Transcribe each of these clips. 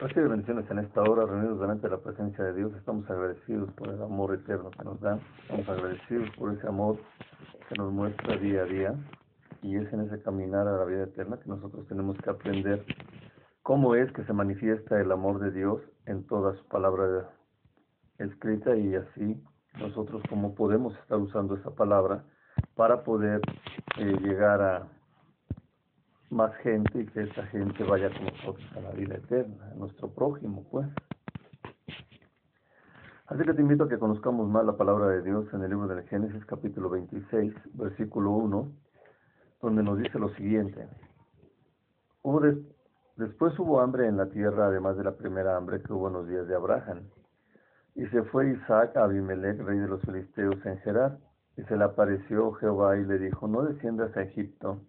Recibe bendiciones en esta hora, reunidos delante de la presencia de Dios. Estamos agradecidos por el amor eterno que nos da. Estamos agradecidos por ese amor que nos muestra día a día. Y es en ese caminar a la vida eterna que nosotros tenemos que aprender cómo es que se manifiesta el amor de Dios en toda su palabra escrita y así nosotros cómo podemos estar usando esa palabra para poder eh, llegar a más gente y que esa gente vaya con nosotros a la vida eterna, a nuestro prójimo, pues. Así que te invito a que conozcamos más la palabra de Dios en el libro de Génesis capítulo 26, versículo 1, donde nos dice lo siguiente. Hubo después hubo hambre en la tierra, además de la primera hambre que hubo en los días de Abraham. Y se fue Isaac a Abimelech, rey de los filisteos, en Gerar, y se le apareció Jehová y le dijo, no desciendas a Egipto,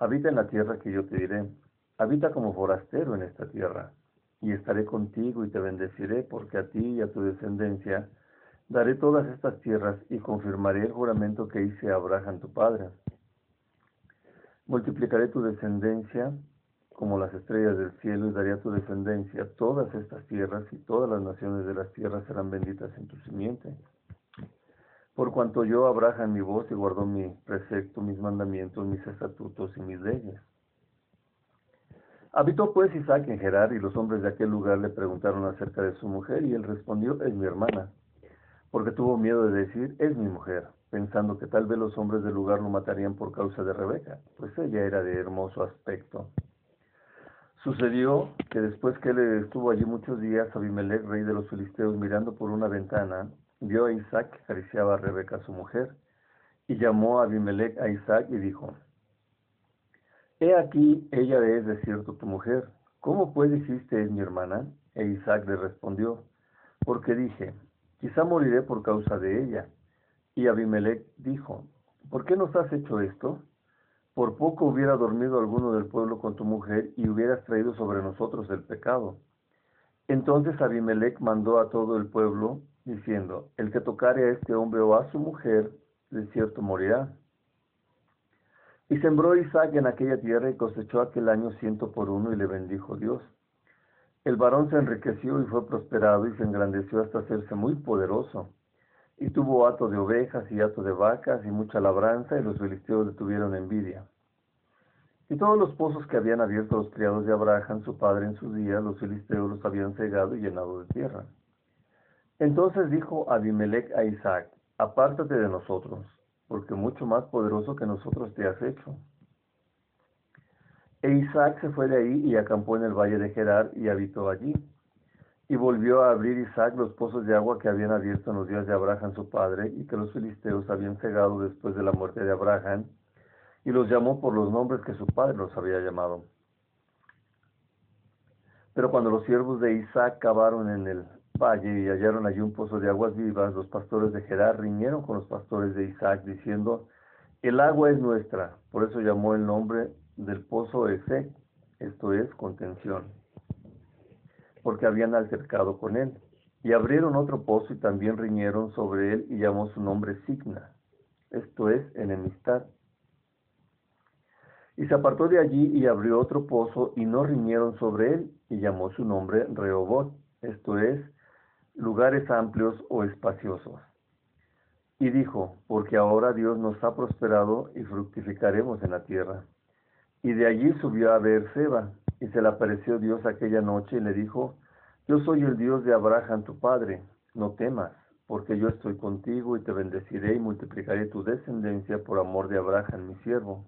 Habita en la tierra que yo te diré. Habita como forastero en esta tierra. Y estaré contigo y te bendeciré, porque a ti y a tu descendencia daré todas estas tierras y confirmaré el juramento que hice a Abraham tu padre. Multiplicaré tu descendencia como las estrellas del cielo y daré a tu descendencia todas estas tierras y todas las naciones de las tierras serán benditas en tu simiente. Por cuanto yo Abraham mi voz y guardó mi precepto, mis mandamientos, mis estatutos y mis leyes. Habitó pues Isaac en Gerar y los hombres de aquel lugar le preguntaron acerca de su mujer y él respondió, es mi hermana, porque tuvo miedo de decir, es mi mujer, pensando que tal vez los hombres del lugar lo matarían por causa de Rebeca, pues ella era de hermoso aspecto. Sucedió que después que él estuvo allí muchos días, Abimelech, rey de los filisteos, mirando por una ventana, vio a Isaac que acariciaba a Rebeca su mujer, y llamó a Abimelech a Isaac y dijo, He aquí, ella es de cierto tu mujer, ¿cómo pues dijiste es mi hermana? E Isaac le respondió, porque dije, quizá moriré por causa de ella. Y Abimelech dijo, ¿por qué nos has hecho esto? Por poco hubiera dormido alguno del pueblo con tu mujer y hubieras traído sobre nosotros el pecado. Entonces Abimelech mandó a todo el pueblo diciendo, el que tocare a este hombre o a su mujer, de cierto morirá. Y sembró Isaac en aquella tierra y cosechó aquel año ciento por uno y le bendijo Dios. El varón se enriqueció y fue prosperado y se engrandeció hasta hacerse muy poderoso. Y tuvo hato de ovejas y hato de vacas y mucha labranza y los filisteos le tuvieron envidia. Y todos los pozos que habían abierto los criados de Abraham, su padre en sus días, los filisteos los habían cegado y llenado de tierra. Entonces dijo Abimelech a Isaac, apártate de nosotros, porque mucho más poderoso que nosotros te has hecho. E Isaac se fue de ahí y acampó en el valle de Gerar y habitó allí. Y volvió a abrir Isaac los pozos de agua que habían abierto en los días de Abraham su padre y que los filisteos habían cegado después de la muerte de Abraham, y los llamó por los nombres que su padre los había llamado. Pero cuando los siervos de Isaac cavaron en el valle y hallaron allí un pozo de aguas vivas, los pastores de Gerar riñeron con los pastores de Isaac, diciendo, el agua es nuestra. Por eso llamó el nombre del pozo ese, esto es, contención, porque habían altercado con él. Y abrieron otro pozo y también riñeron sobre él y llamó su nombre Signa, esto es, enemistad. Y se apartó de allí y abrió otro pozo y no riñeron sobre él y llamó su nombre Rehobot, esto es, lugares amplios o espaciosos. Y dijo, porque ahora Dios nos ha prosperado y fructificaremos en la tierra. Y de allí subió a ver Seba, y se le apareció Dios aquella noche y le dijo, yo soy el Dios de Abraham tu padre, no temas, porque yo estoy contigo y te bendeciré y multiplicaré tu descendencia por amor de Abraham mi siervo.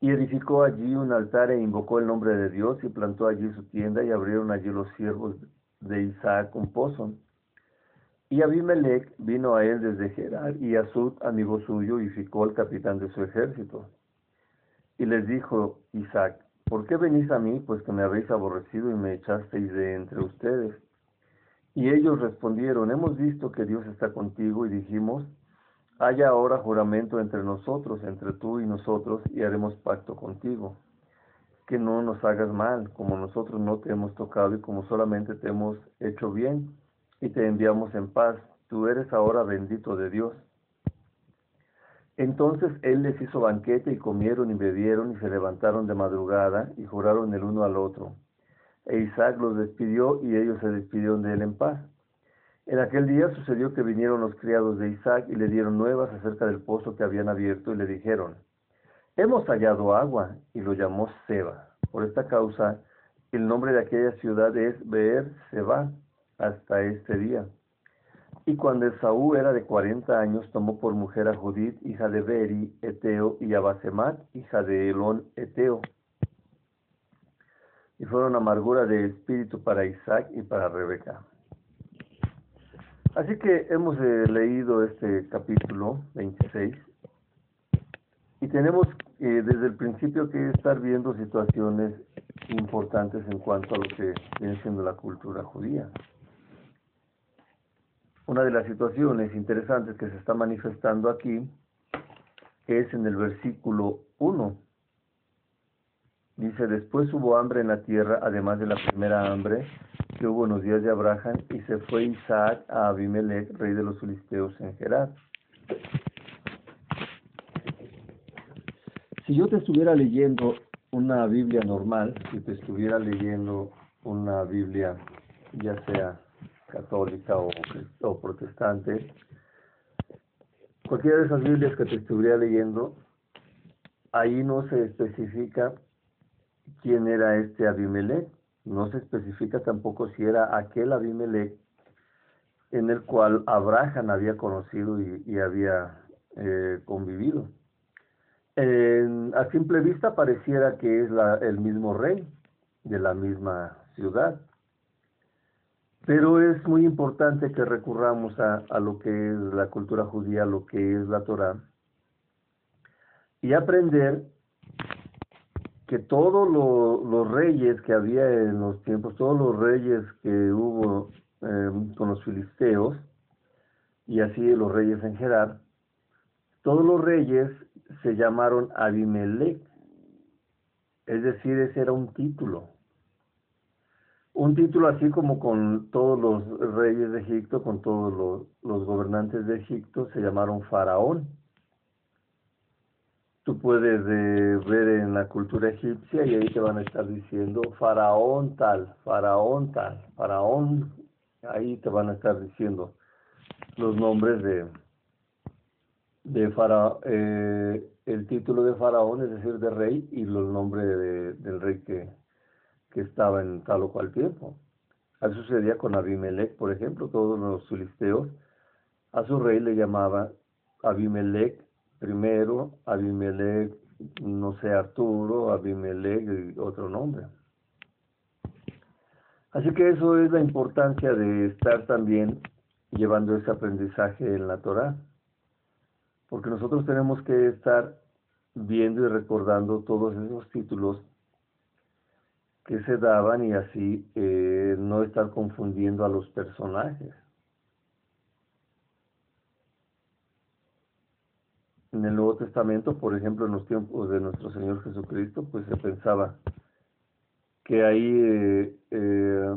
Y edificó allí un altar e invocó el nombre de Dios y plantó allí su tienda y abrieron allí los siervos de Isaac un pozo. Y Abimelech vino a él desde Gerar, y Asud, amigo suyo, y ficó al capitán de su ejército. Y les dijo Isaac, ¿por qué venís a mí, pues que me habéis aborrecido y me echasteis de entre ustedes? Y ellos respondieron, hemos visto que Dios está contigo, y dijimos, haya ahora juramento entre nosotros, entre tú y nosotros, y haremos pacto contigo que no nos hagas mal, como nosotros no te hemos tocado y como solamente te hemos hecho bien y te enviamos en paz. Tú eres ahora bendito de Dios. Entonces él les hizo banquete y comieron y bebieron y se levantaron de madrugada y juraron el uno al otro. E Isaac los despidió y ellos se despidieron de él en paz. En aquel día sucedió que vinieron los criados de Isaac y le dieron nuevas acerca del pozo que habían abierto y le dijeron, hemos hallado agua y lo llamó Seba. Por esta causa, el nombre de aquella ciudad es Beer Seba hasta este día. Y cuando Esaú era de cuarenta años, tomó por mujer a Judith, hija de Beri, Eteo, y a Basemat, hija de Elón, Eteo. Y fueron amargura de espíritu para Isaac y para Rebeca. Así que hemos eh, leído este capítulo 26 y tenemos eh, desde el principio que estar viendo situaciones importantes en cuanto a lo que viene siendo la cultura judía. Una de las situaciones interesantes que se está manifestando aquí es en el versículo 1. Dice, después hubo hambre en la tierra, además de la primera hambre que hubo en los días de Abraham, y se fue Isaac a Abimelech, rey de los filisteos, en Gerar. Si yo te estuviera leyendo una Biblia normal, si te estuviera leyendo una Biblia, ya sea católica o, o protestante, cualquiera de esas Biblias que te estuviera leyendo, ahí no se especifica quién era este Abimelech, no se especifica tampoco si era aquel Abimelech en el cual Abraham había conocido y, había eh, convivido. A simple vista pareciera que es el mismo rey de la misma ciudad. Pero es muy importante que recurramos a, lo que es la cultura judía, lo que es la Torah, y aprender que todos los reyes que había en los tiempos, todos los reyes que hubo em, con los filisteos, y así los reyes en Gerar, todos los reyes se llamaron Abimelech, es decir, ese era un título. Un título así como con todos los reyes de Egipto, con todos los, gobernantes de Egipto, se llamaron faraón tú puedes eh, ver en la cultura egipcia y ahí te van a estar diciendo faraón tal, faraón tal, faraón, ahí te van a estar diciendo los nombres de, de faraón, eh, el título de faraón, es decir, de rey, y los nombres de, del rey que, que estaba en tal o cual tiempo. Así sucedía con Abimelech, por ejemplo, todos los filisteos, a su rey le llamaba Abimelech primero, Abimelech, no sé, Arturo, Abimelech y otro nombre. Así que eso es la importancia de estar también llevando ese aprendizaje en la Torah, porque nosotros tenemos que estar viendo y recordando todos esos títulos que se daban y así eh, no estar confundiendo a los personajes. en el Nuevo Testamento, por ejemplo, en los tiempos de nuestro Señor Jesucristo, pues se pensaba que ahí eh, eh,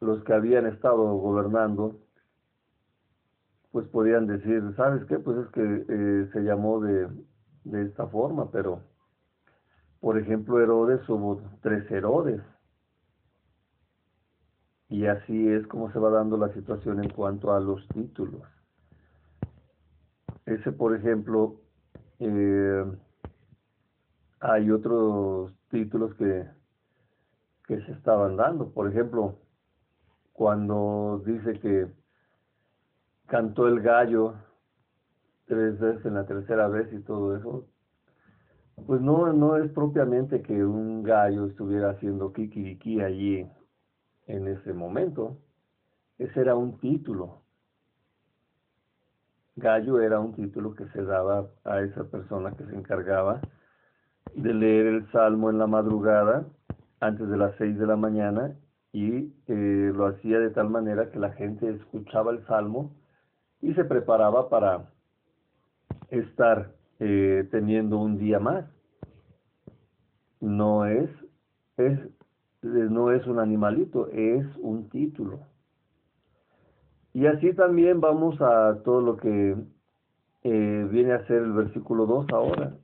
los que habían estado gobernando, pues podían decir, ¿sabes qué? Pues es que eh, se llamó de, de esta forma, pero, por ejemplo, Herodes hubo tres Herodes. Y así es como se va dando la situación en cuanto a los títulos. Ese, por ejemplo, eh, hay otros títulos que, que se estaban dando. Por ejemplo, cuando dice que cantó el gallo tres veces en la tercera vez y todo eso, pues no, no es propiamente que un gallo estuviera haciendo kikiriki allí en ese momento. Ese era un título. Gallo era un título que se daba a esa persona que se encargaba de leer el salmo en la madrugada antes de las seis de la mañana y eh, lo hacía de tal manera que la gente escuchaba el salmo y se preparaba para estar eh, teniendo un día más. No es, es, no es un animalito, es un título. Y así también vamos a todo lo que eh, viene a ser el versículo 2 ahora.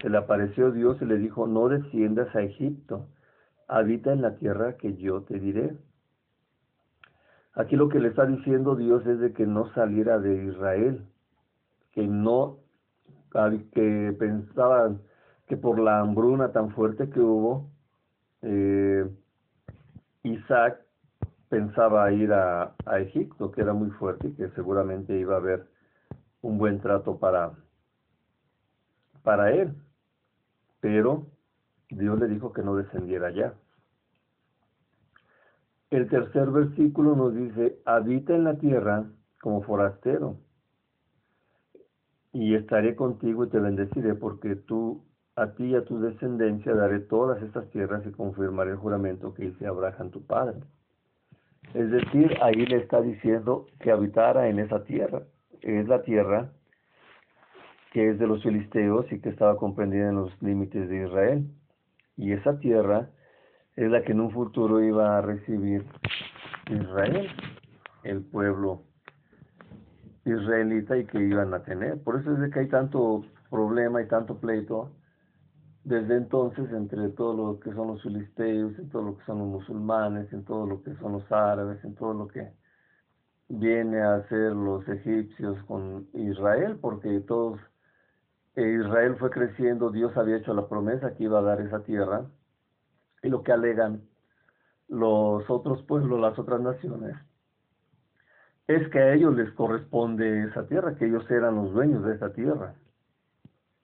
Se le apareció Dios y le dijo, no desciendas a Egipto, habita en la tierra que yo te diré. Aquí lo que le está diciendo Dios es de que no saliera de Israel, que no, que pensaban que por la hambruna tan fuerte que hubo, eh, Isaac pensaba ir a, a, Egipto, que era muy fuerte y que seguramente iba a haber un buen trato para, para él. Pero Dios le dijo que no descendiera allá. El tercer versículo nos dice, habita en la tierra como forastero, y estaré contigo y te bendeciré, porque tú, a ti y a tu descendencia daré todas estas tierras y confirmaré el juramento que hice a Abraham tu padre. Es decir, ahí le está diciendo que habitara en esa tierra. Es la tierra que es de los filisteos y que estaba comprendida en los límites de Israel. Y esa tierra es la que en un futuro iba a recibir Israel, el pueblo israelita y que iban a tener. Por eso es de que hay tanto problema y tanto pleito desde entonces entre todo lo que son los filisteos, en todo lo que son los musulmanes, en todo lo que son los árabes, en todo lo que viene a ser los egipcios con Israel, porque todos eh, Israel fue creciendo, Dios había hecho la promesa que iba a dar esa tierra, y lo que alegan los otros pueblos, las otras naciones, es que a ellos les corresponde esa tierra, que ellos eran los dueños de esa tierra.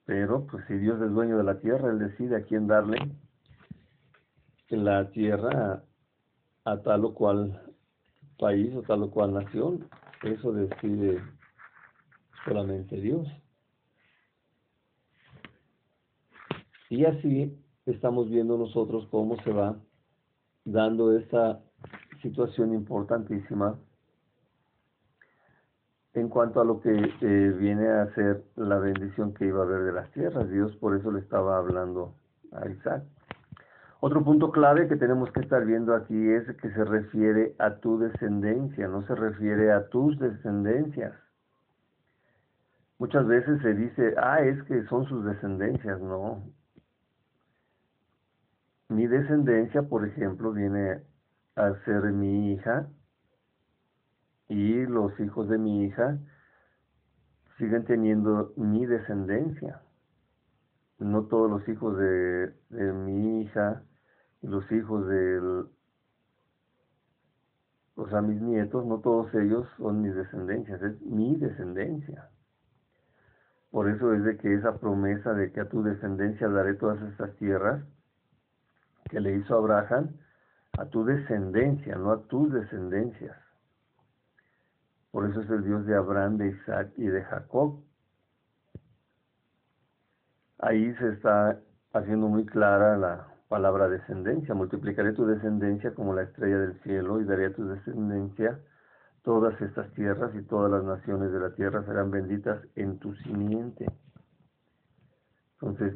Pero, pues si Dios es dueño de la tierra, Él decide a quién darle la tierra a, tal o cual país o tal o cual nación. Eso decide solamente Dios. Y así estamos viendo nosotros cómo se va dando esta situación importantísima en cuanto a lo que eh, viene a ser la bendición que iba a haber de las tierras. Dios por eso le estaba hablando a Isaac. Otro punto clave que tenemos que estar viendo aquí es que se refiere a tu descendencia, no se refiere a tus descendencias. Muchas veces se dice, ah, es que son sus descendencias, no, mi descendencia, por ejemplo, viene a ser mi hija y los hijos de mi hija siguen teniendo mi descendencia. No todos los hijos de, mi hija y los hijos de, o sea, mis nietos, no todos ellos son mis descendencias, es mi descendencia. Por eso es de que esa promesa de que a tu descendencia daré todas estas tierras, que le hizo Abraham a tu descendencia, no a tus descendencias. Por eso es el Dios de Abraham, de Isaac y de Jacob. Ahí se está haciendo muy clara la palabra descendencia. Multiplicaré tu descendencia como la estrella del cielo y daré a tu descendencia todas estas tierras y todas las naciones de la tierra serán benditas en tu simiente. Entonces,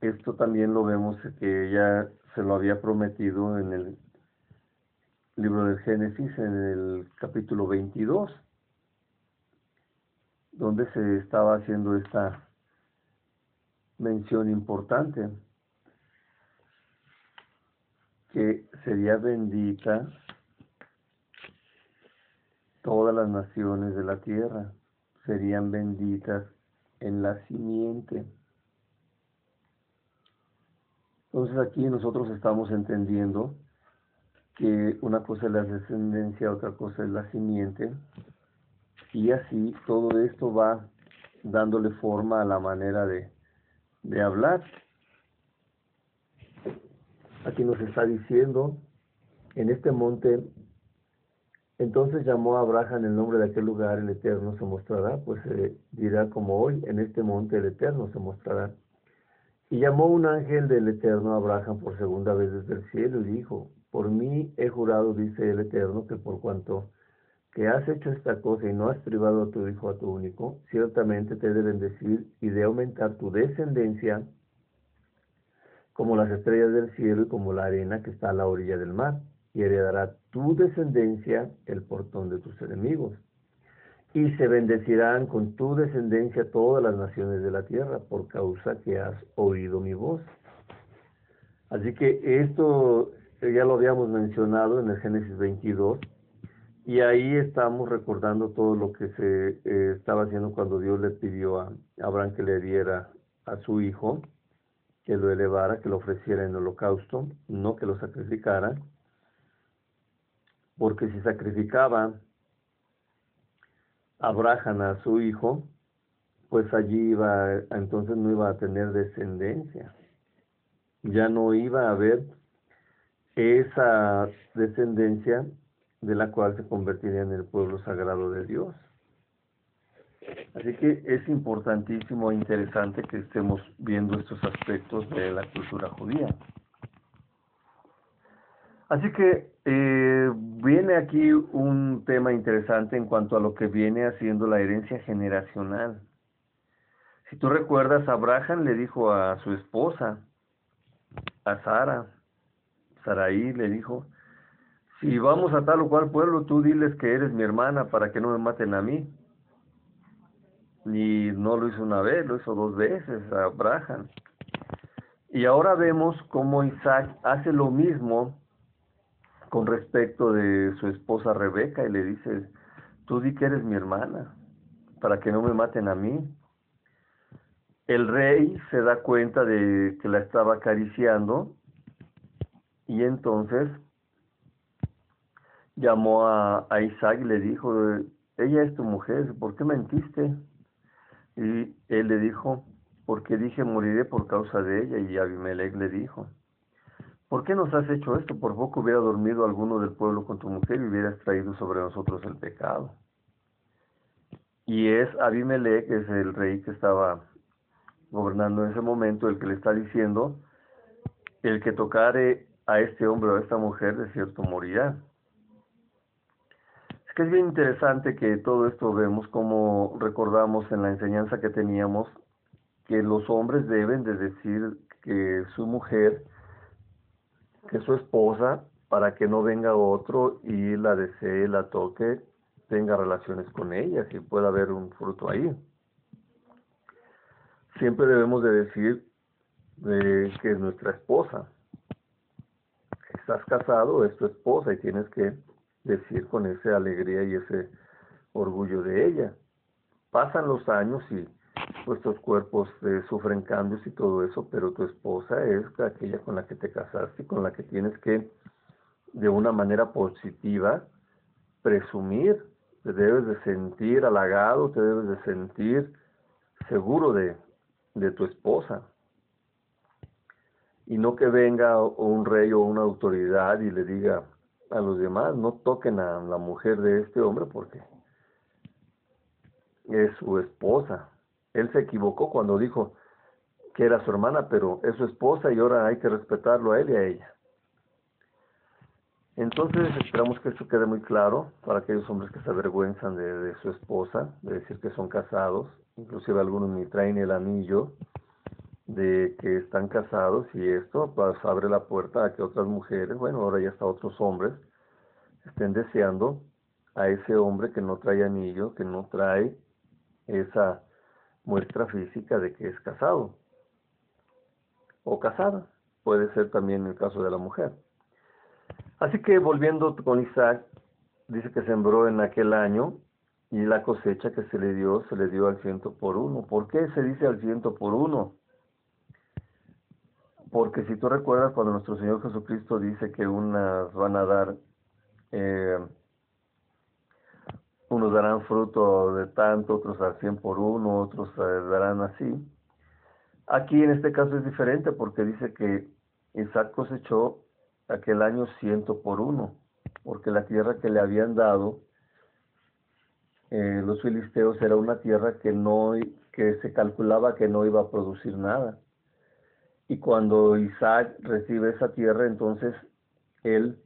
esto también lo vemos que ya se lo había prometido en el libro del Génesis, en el capítulo 22, donde se estaba haciendo esta mención importante, que sería bendita todas las naciones de la tierra, serían benditas en la simiente. Entonces aquí nosotros estamos entendiendo que una cosa es la descendencia, otra cosa es la simiente, y así todo esto va dándole forma a la manera de, hablar. Aquí nos está diciendo, en este monte, entonces llamó a Abraham el nombre de aquel lugar, el Eterno se mostrará, pues se dirá como hoy, en este monte el Eterno se mostrará. Y llamó un ángel del Eterno a Abraham por segunda vez desde el cielo y dijo, por mí he jurado, dice el Eterno, que por cuanto que has hecho esta cosa y no has privado a tu hijo, a tu único, ciertamente te he de bendecir y de aumentar tu descendencia como las estrellas del cielo y como la arena que está a la orilla del mar, y heredará tu descendencia el portón de tus enemigos y se bendecirán con tu descendencia todas las naciones de la tierra por causa que has oído mi voz. Así que esto ya lo habíamos mencionado en el Génesis 22 y ahí estamos recordando todo lo que se eh, estaba haciendo cuando Dios le pidió a Abraham que le diera a su hijo, que lo elevara, que lo ofreciera en holocausto, no que lo sacrificara, porque si sacrificaba Abraham a su hijo, pues allí iba, entonces no iba a tener descendencia. Ya no iba a haber esa descendencia de la cual se convertiría en el pueblo sagrado de Dios. Así que es importantísimo e interesante que estemos viendo estos aspectos de la cultura judía. Así que eh, viene aquí un tema interesante en cuanto a lo que viene haciendo la herencia generacional. Si tú recuerdas, Abraham le dijo a su esposa, a Sara, Saraí le dijo, si vamos a tal o cual pueblo, tú diles que eres mi hermana para que no me maten a mí. Y no lo hizo una vez, lo hizo dos veces a Abraham. Y ahora vemos cómo Isaac hace lo mismo con respecto de su esposa Rebeca y le dice, tú di que eres mi hermana, para que no me maten a mí. El rey se da cuenta de que la estaba acariciando y entonces llamó a, Isaac y le dijo, ella es tu mujer, ¿por qué mentiste? Y él le dijo, porque dije moriré por causa de ella. Y Abimelech le dijo, ¿por qué nos has hecho esto? Por poco hubiera dormido alguno del pueblo con tu mujer y hubieras traído sobre nosotros el pecado. Y es Abimelech, es el rey que estaba gobernando en ese momento, el que le está diciendo, el que tocare a este hombre o a esta mujer, de cierto morirá. Es que es bien interesante que todo esto vemos como recordamos en la enseñanza que teníamos que los hombres deben de decir que su mujer, que su esposa, para que no venga otro y la desee, la toque, tenga relaciones con ella, si pueda haber un fruto ahí. Siempre debemos de decir eh, que es nuestra esposa. Estás casado, es tu esposa y tienes que decir con esa alegría y ese orgullo de ella. Pasan los años y vuestros cuerpos eh, sufren cambios y todo eso, pero tu esposa es aquella con la que te casaste con la que tienes que, de una manera positiva, presumir. Te debes de sentir halagado, te debes de sentir seguro de, de tu esposa. Y no que venga un rey o una autoridad y le diga, a los demás, no toquen a la mujer de este hombre porque es su esposa. Él se equivocó cuando dijo que era su hermana, pero es su esposa y ahora hay que respetarlo a él y a ella. Entonces esperamos que esto quede muy claro para aquellos hombres que se avergüenzan de, su esposa, de decir que son casados, inclusive algunos ni traen el anillo de que están casados y esto pues abre la puerta a que otras mujeres, bueno, ahora ya hasta otros hombres, estén deseando a ese hombre que no trae anillo, que no trae esa muestra física de que es casado o casada. Puede ser también el caso de la mujer. Así que volviendo con Isaac, dice que sembró en aquel año y la cosecha que se le dio, se le dio al ciento por uno. ¿Por qué se dice al ciento por uno? Porque si tú recuerdas cuando nuestro Señor Jesucristo dice que unas van a dar, eh, unos darán fruto de tanto, otros al cien por uno, otros eh, darán así. Aquí en este caso es diferente porque dice que Isaac cosechó aquel año ciento por uno, porque la tierra que le habían dado eh, los filisteos era una tierra que no que se calculaba que no iba a producir nada. Y cuando Isaac recibe esa tierra, entonces él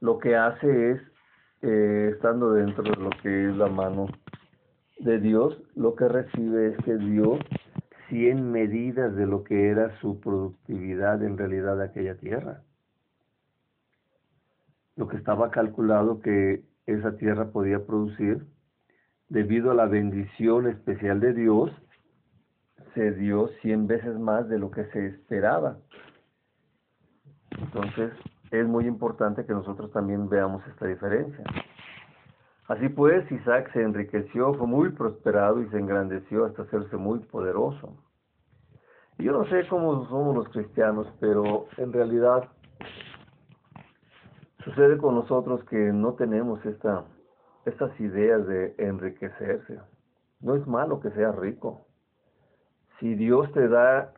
lo que hace es, eh, estando dentro de lo que es la mano de Dios, lo que recibe es que dio 100 medidas de lo que era su productividad en realidad de aquella tierra. Lo que estaba calculado que esa tierra podía producir debido a la bendición especial de Dios se dio cien veces más de lo que se esperaba. Entonces, es muy importante que nosotros también veamos esta diferencia. Así pues, Isaac se enriqueció, fue muy prosperado y se engrandeció hasta hacerse muy poderoso. Yo no sé cómo somos los cristianos, pero en realidad sucede con nosotros que no tenemos esta, estas ideas de enriquecerse. No es malo que seas rico. Si Dios te da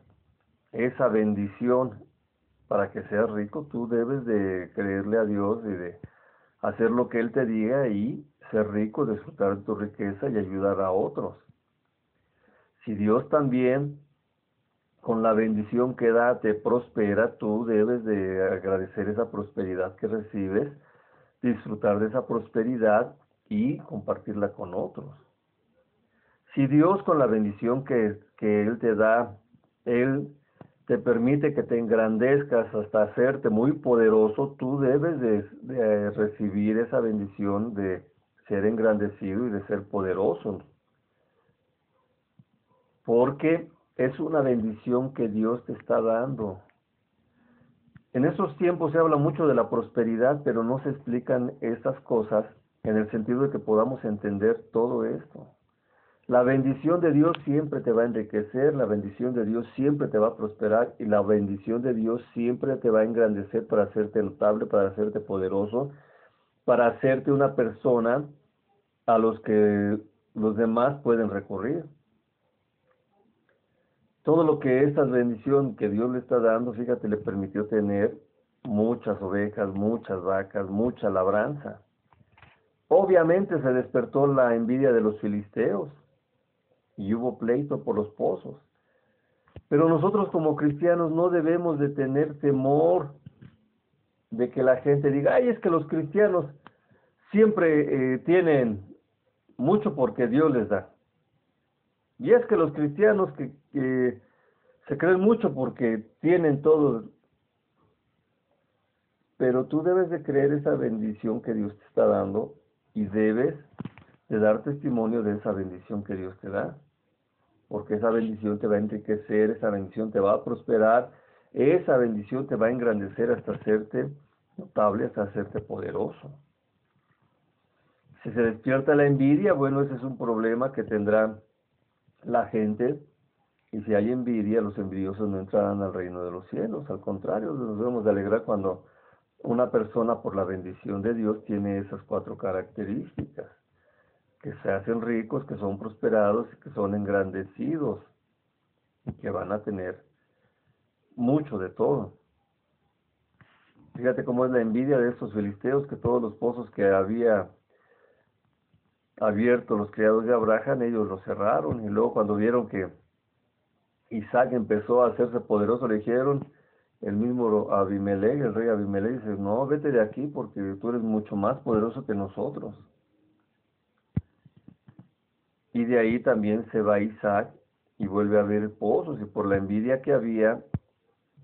esa bendición para que seas rico, tú debes de creerle a Dios y de hacer lo que Él te diga y ser rico, disfrutar de tu riqueza y ayudar a otros. Si Dios también con la bendición que da te prospera, tú debes de agradecer esa prosperidad que recibes, disfrutar de esa prosperidad y compartirla con otros. Si Dios con la bendición que, que Él te da, Él te permite que te engrandezcas hasta hacerte muy poderoso, tú debes de, recibir esa bendición de ser engrandecido y de ser poderoso. Porque es una bendición que Dios te está dando. En esos tiempos se habla mucho de la prosperidad, pero no se explican estas cosas en el sentido de que podamos entender todo esto. La bendición de Dios siempre te va a enriquecer, la bendición de Dios siempre te va a prosperar y la bendición de Dios siempre te va a engrandecer para hacerte notable, para hacerte poderoso, para hacerte una persona a los que los demás pueden recurrir. Todo lo que esta bendición que Dios le está dando, fíjate, le permitió tener muchas ovejas, muchas vacas, mucha labranza. Obviamente se despertó la envidia de los filisteos y hubo pleito por los pozos. Pero nosotros como cristianos no debemos de tener temor de que la gente diga, ay, es que los cristianos siempre eh, tienen mucho porque Dios les da. Y es que los cristianos que, que se creen mucho porque tienen todo. Pero tú debes de creer esa bendición que Dios te está dando y debes de dar testimonio de esa bendición que Dios te da porque esa bendición te va a enriquecer, esa bendición te va a prosperar, esa bendición te va a engrandecer hasta hacerte notable, hasta hacerte poderoso. Si se despierta la envidia, bueno, ese es un problema que tendrá la gente. Y si hay envidia, los envidiosos no entrarán al reino de los cielos. Al contrario, nos debemos de alegrar cuando una persona por la bendición de Dios tiene esas cuatro características que se hacen ricos, que son prosperados, que son engrandecidos y que van a tener mucho de todo. Fíjate cómo es la envidia de estos filisteos, que todos los pozos que había abierto los criados de Abraham, ellos los cerraron, y luego cuando vieron que Isaac empezó a hacerse poderoso, le dijeron, el mismo Abimelech, el rey Abimelech, dice, no, vete de aquí porque tú eres mucho más poderoso que nosotros. Y de ahí también se va Isaac y vuelve a ver pozos y por la envidia que había,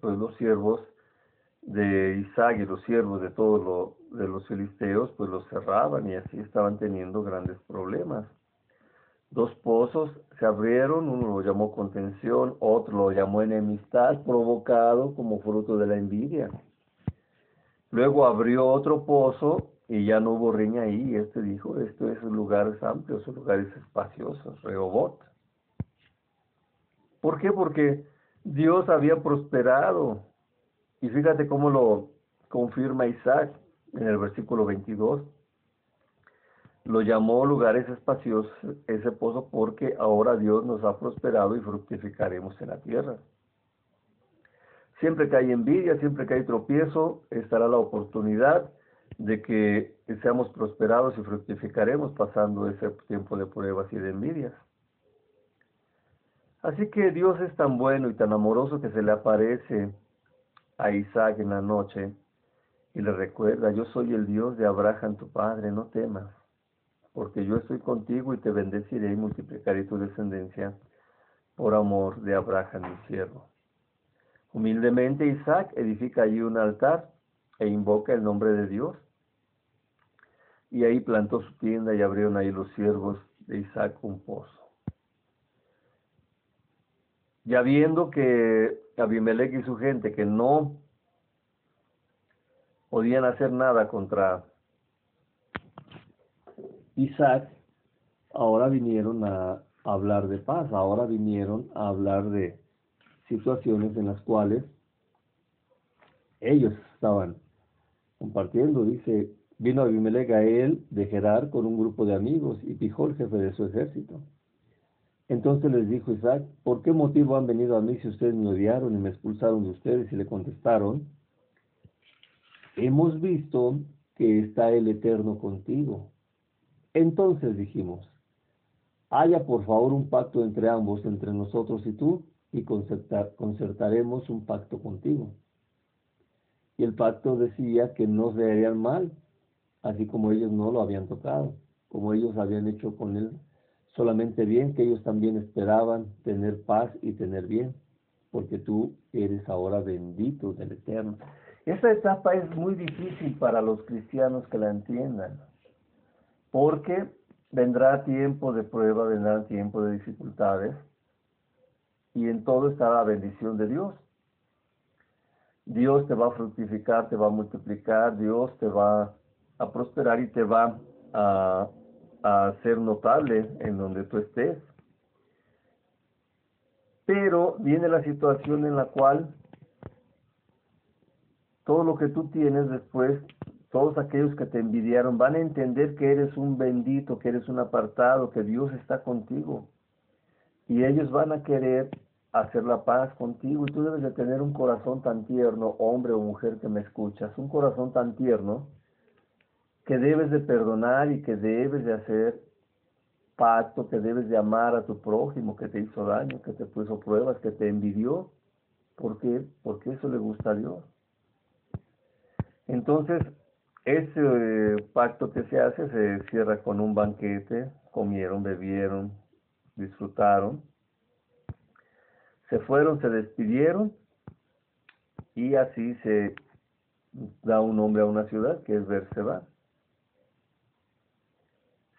pues los siervos de Isaac y los siervos de todos lo, de los filisteos, pues los cerraban y así estaban teniendo grandes problemas. Dos pozos se abrieron, uno lo llamó contención, otro lo llamó enemistad, provocado como fruto de la envidia. Luego abrió otro pozo y ya no hubo riña ahí, y este dijo, esto es lugares amplios, son lugares espaciosos, Rehobot. ¿Por qué? Porque Dios había prosperado. Y fíjate cómo lo confirma Isaac en el versículo 22. Lo llamó lugares espaciosos ese pozo porque ahora Dios nos ha prosperado y fructificaremos en la tierra. Siempre que hay envidia, siempre que hay tropiezo, estará la oportunidad de que seamos prosperados y fructificaremos pasando ese tiempo de pruebas y de envidias. Así que Dios es tan bueno y tan amoroso que se le aparece a Isaac en la noche y le recuerda, yo soy el Dios de Abraham tu padre, no temas, porque yo estoy contigo y te bendeciré y multiplicaré tu descendencia por amor de Abraham mi siervo. Humildemente Isaac edifica allí un altar e invoca el nombre de Dios y ahí plantó su tienda y abrieron ahí los siervos de Isaac un pozo. Ya viendo que Abimelech y su gente que no podían hacer nada contra Isaac, ahora vinieron a hablar de paz, ahora vinieron a hablar de situaciones en las cuales ellos estaban compartiendo. Dice, vino Abimelech a él de Gerar con un grupo de amigos y fijó el jefe de su ejército. Entonces les dijo Isaac, ¿por qué motivo han venido a mí si ustedes me odiaron y me expulsaron de ustedes? Y le contestaron, hemos visto que está el Eterno contigo. Entonces dijimos, haya por favor un pacto entre ambos, entre nosotros y tú, y concertaremos un pacto contigo. Y el pacto decía que no se harían mal, así como ellos no lo habían tocado, como ellos habían hecho con él solamente bien, que ellos también esperaban tener paz y tener bien, porque tú eres ahora bendito del Eterno. Esta etapa es muy difícil para los cristianos que la entiendan, porque vendrá tiempo de prueba, vendrá tiempo de dificultades, y en todo está la bendición de Dios. Dios te va a fructificar, te va a multiplicar, Dios te va a prosperar y te va a, a ser notable en donde tú estés. Pero viene la situación en la cual todo lo que tú tienes después, todos aquellos que te envidiaron van a entender que eres un bendito, que eres un apartado, que Dios está contigo. Y ellos van a querer hacer la paz contigo y tú debes de tener un corazón tan tierno, hombre o mujer que me escuchas, un corazón tan tierno que debes de perdonar y que debes de hacer pacto, que debes de amar a tu prójimo que te hizo daño, que te puso pruebas, que te envidió. ¿Por qué? Porque eso le gusta a Dios. Entonces, ese eh, pacto que se hace se cierra con un banquete, comieron, bebieron, disfrutaron se fueron, se despidieron y así se da un nombre a una ciudad que es Berseba.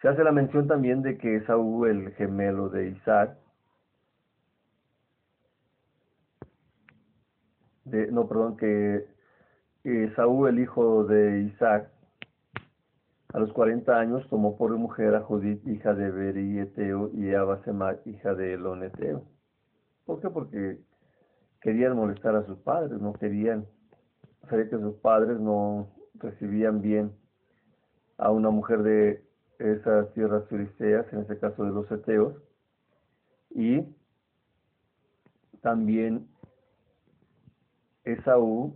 Se hace la mención también de que Saúl, el gemelo de Isaac, de, no, perdón, que Saúl, el hijo de Isaac, a los 40 años tomó por mujer a Judith, hija de Beri Eteo, y a hija de Eloneteo. ¿Por qué? Porque querían molestar a sus padres, no querían, saber que sus padres no recibían bien a una mujer de esas tierras filisteas, en este caso de los eteos, y también Esaú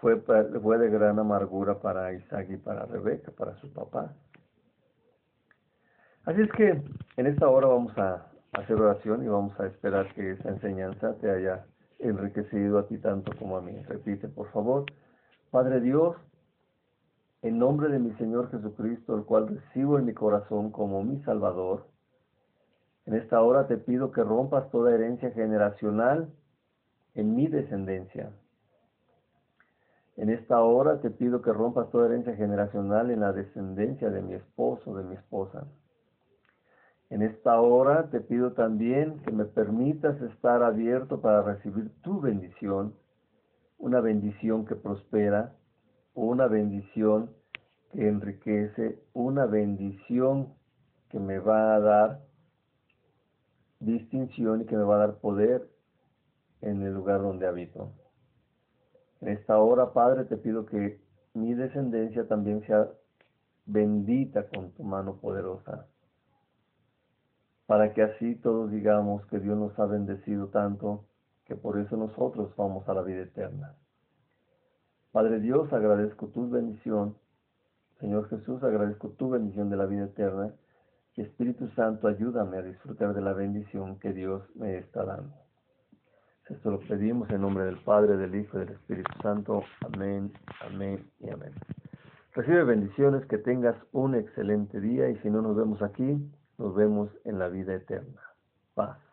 fue, fue de gran amargura para Isaac y para Rebeca, para su papá. Así es que en esta hora vamos a hacer oración y vamos a esperar que esa enseñanza te haya enriquecido a ti tanto como a mí. Repite, por favor. Padre Dios, en nombre de mi Señor Jesucristo, el cual recibo en mi corazón como mi Salvador, en esta hora te pido que rompas toda herencia generacional en mi descendencia. En esta hora te pido que rompas toda herencia generacional en la descendencia de mi esposo, de mi esposa. En esta hora te pido también que me permitas estar abierto para recibir tu bendición, una bendición que prospera, una bendición que enriquece, una bendición que me va a dar distinción y que me va a dar poder en el lugar donde habito. En esta hora, Padre, te pido que mi descendencia también sea bendita con tu mano poderosa para que así todos digamos que Dios nos ha bendecido tanto que por eso nosotros vamos a la vida eterna. Padre Dios, agradezco tu bendición. Señor Jesús, agradezco tu bendición de la vida eterna. Y Espíritu Santo, ayúdame a disfrutar de la bendición que Dios me está dando. Esto lo pedimos en nombre del Padre, del Hijo y del Espíritu Santo. Amén, amén y amén. Recibe bendiciones, que tengas un excelente día y si no nos vemos aquí, nos vemos en la vida eterna. Paz.